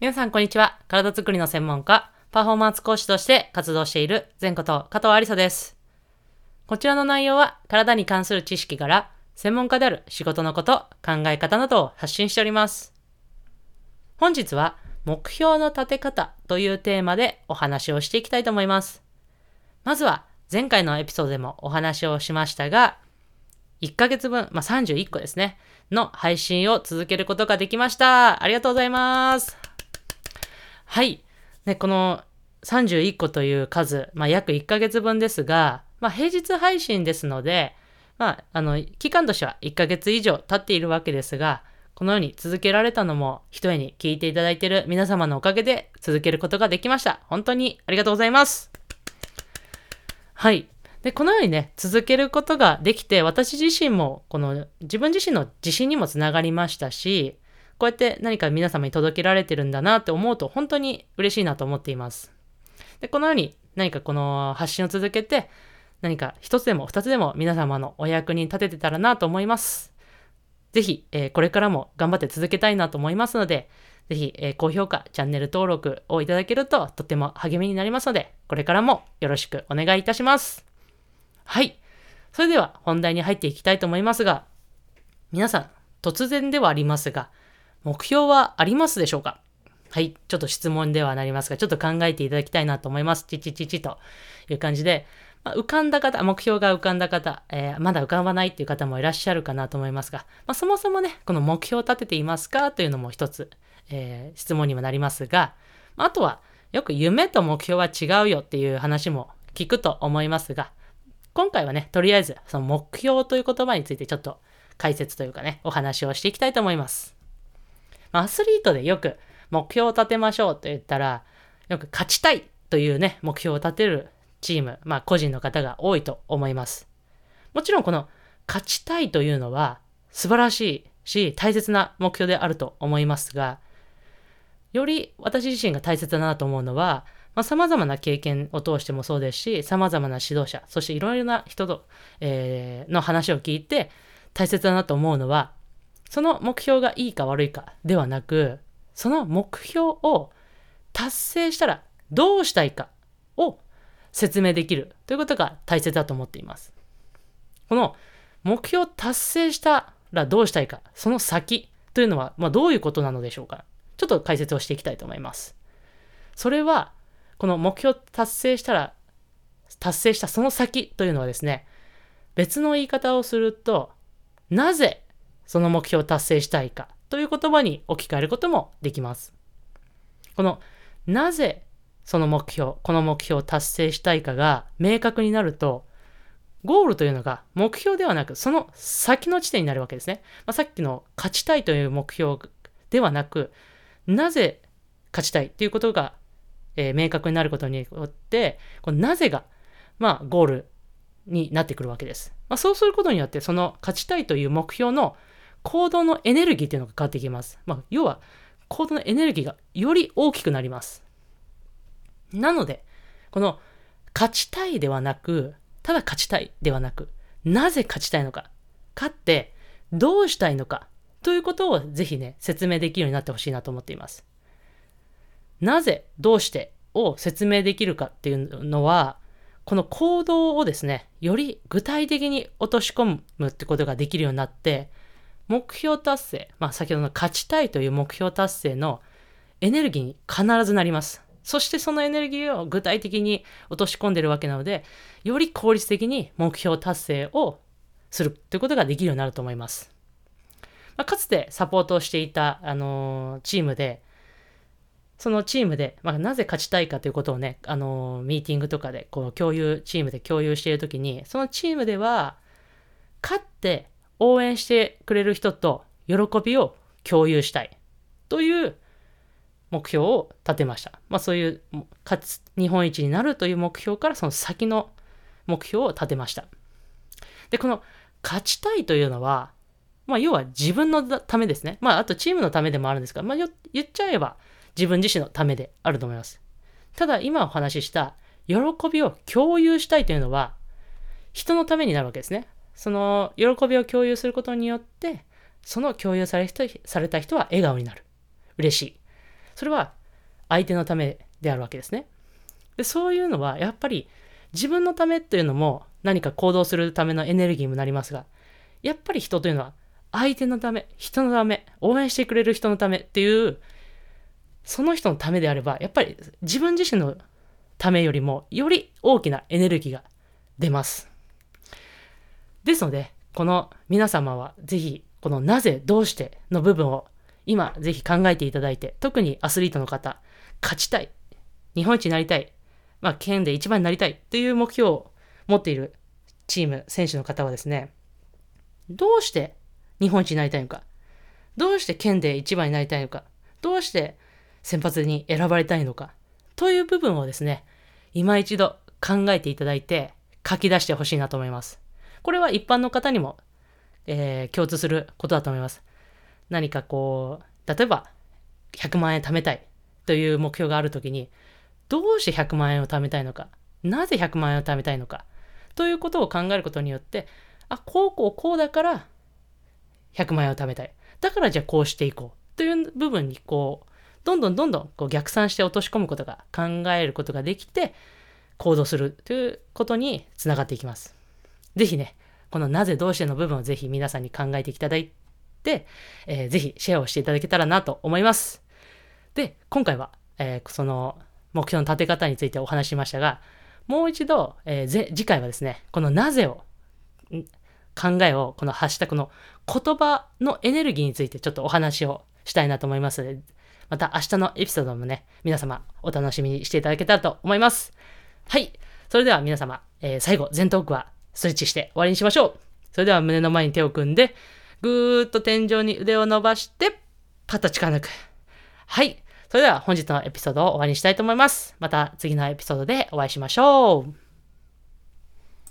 皆さん、こんにちは。体づくりの専門家、パフォーマンス講師として活動している前こと加藤ありさです。こちらの内容は、体に関する知識から、専門家である仕事のこと、考え方などを発信しております。本日は、目標の立て方というテーマでお話をしていきたいと思います。まずは、前回のエピソードでもお話をしましたが、1ヶ月分、まあ、31個ですね、の配信を続けることができました。ありがとうございます。はい。ね、この31個という数、まあ、約1ヶ月分ですが、まあ、平日配信ですので、まあ、あの、期間としては1ヶ月以上経っているわけですが、このように続けられたのも、一重に聞いていただいている皆様のおかげで続けることができました。本当にありがとうございます。はい。で、このようにね、続けることができて、私自身も、この自分自身の自信にもつながりましたし、こうやって何か皆様に届けられてるんだなって思うと、本当に嬉しいなと思っています。で、このように何かこの発信を続けて、何か一つでも二つでも皆様のお役に立ててたらなと思います。ぜひ、えーこれからも頑張って続けたいなと思いますので、ぜひ、えー高評価、チャンネル登録をいただけるととても励みになりますので、これからもよろしくお願いいたします。はい。それでは本題に入っていきたいと思いますが、皆さん、突然ではありますが、目標はありますでしょうか？はい。ちょっと質問ではなりますが、ちょっと考えていただきたいなと思います。ちちちちという感じで、まあ浮かんだ方、目標が浮かんだ方、えーまだ浮かばないっていう方もいらっしゃるかなと思いますが、まあ、そもそもね、この目標を立てていますか？というのも一つ、えー質問にもなりますが、あとは、よく夢と目標は違うよっていう話も聞くと思いますが、今回はね、とりあえず、その目標という言葉についてちょっと解説というかね、お話をしていきたいと思います。アスリートでよく目標を立てましょうと言ったら、よく勝ちたいというね、目標を立てるチーム、まあ個人の方が多いと思います。もちろんこの勝ちたいというのは素晴らしいし大切な目標であると思いますが、より私自身が大切だなと思うのは、まあ、様々な経験を通してもそうですし、様々な指導者、そしていろいろな人と、えーの話を聞いて大切だなと思うのは、その目標がいいか悪いかではなく、その目標を達成したらどうしたいかを説明できるということが大切だと思っています。この目標を達成したらどうしたいか、その先というのは、まあ、どういうことなのでしょうか。ちょっと解説をしていきたいと思います。それは、この目標を達成したら、達成したその先というのはですね、別の言い方をすると、なぜその目標を達成したいかという言葉に置き換えることもできます。この、なぜその目標、この目標を達成したいかが明確になると、ゴールというのが目標ではなく、その先の地点になるわけですね。まあ、さっきの勝ちたいという目標ではなく、なぜ勝ちたいということが、えー明確になることによって、このなぜが、まあ、ゴールになってくるわけです。まあ、そうすることによって、その勝ちたいという目標の行動のエネルギーというのが変わってきます。まあ、要は、行動のエネルギーがより大きくなります。なので、この勝ちたいではなく、ただ勝ちたいではなく、なぜ勝ちたいのか、勝ってどうしたいのか、ということをぜひね、説明できるようになってほしいなと思っています。なぜ、どうしてを説明できるかっていうのは、この行動をですね、より具体的に落とし込むってことができるようになって、目標達成、まあ先ほどの勝ちたいという目標達成のエネルギーに必ずなります。そしてそのエネルギーを具体的に落とし込んでるわけなので、より効率的に目標達成をするということができるようになると思います。まあ、かつてサポートをしていた、あのーチームで、そのチームで、まあ、なぜ勝ちたいかということをね、あのーミーティングとかでこう共有、チームで共有しているときに、そのチームでは、勝って応援してくれる人と喜びを共有したいという目標を立てました。まあそういう、勝つ、日本一になるという目標からその先の目標を立てました。で、この勝ちたいというのは、まあ要は自分のためですね。まああとチームのためでもあるんですが、まあ言っちゃえば自分自身のためであると思います。ただ今お話しした喜びを共有したいというのは人のためになるわけですね。その喜びを共有することによって、その共有され人された人は笑顔になる。嬉しい。それは相手のためであるわけですね。でそういうのはやっぱり自分のためというのも何か行動するためのエネルギーにもなりますが、やっぱり人というのは相手のため、人のため、応援してくれる人のためっていう、その人のためであれば、やっぱり自分自身のためよりもより大きなエネルギーが出ます。ですので、この皆様はぜひ、このなぜ、どうしての部分を今ぜひ考えていただいて、特にアスリートの方、勝ちたい、日本一になりたい、まあ、県で一番になりたいという目標を持っているチーム、選手の方はですね、どうして日本一になりたいのか、どうして県で一番になりたいのか、どうして先発に選ばれたいのか、という部分をですね、今一度考えていただいて書き出してほしいなと思います。これは一般の方にも、えー、共通することだと思います。何かこう、例えば100万円貯めたいという目標があるときに、どうして100万円を貯めたいのか、なぜ100万円を貯めたいのか、ということを考えることによって、あ、こうこうこうだから100万円を貯めたい。だからじゃあこうしていこう。という部分にこう、どんどんどんどんこう逆算して落とし込むことが考えることができて行動するということにつながっていきます。ぜひね、このなぜどうしての部分をぜひ皆さんに考えていただいて、えー、ぜひシェアをしていただけたらなと思います。で、今回は、えー、その目標の立て方についてお話しましたが、もう一度、えー、次回はですね、このなぜを考えをこのハッシュタグの言葉のエネルギーについてちょっとお話をしたいなと思いますので、また明日のエピソードもね、皆様お楽しみにしていただけたらと思います。はい。それでは皆様、えー、最後、前頭部はストレッチして終わりにしましょう。それでは胸の前に手を組んで、ぐーっと天井に腕を伸ばして、パッと力抜く。はい。それでは本日のエピソードを終わりにしたいと思います。また次のエピソードでお会いしましょう。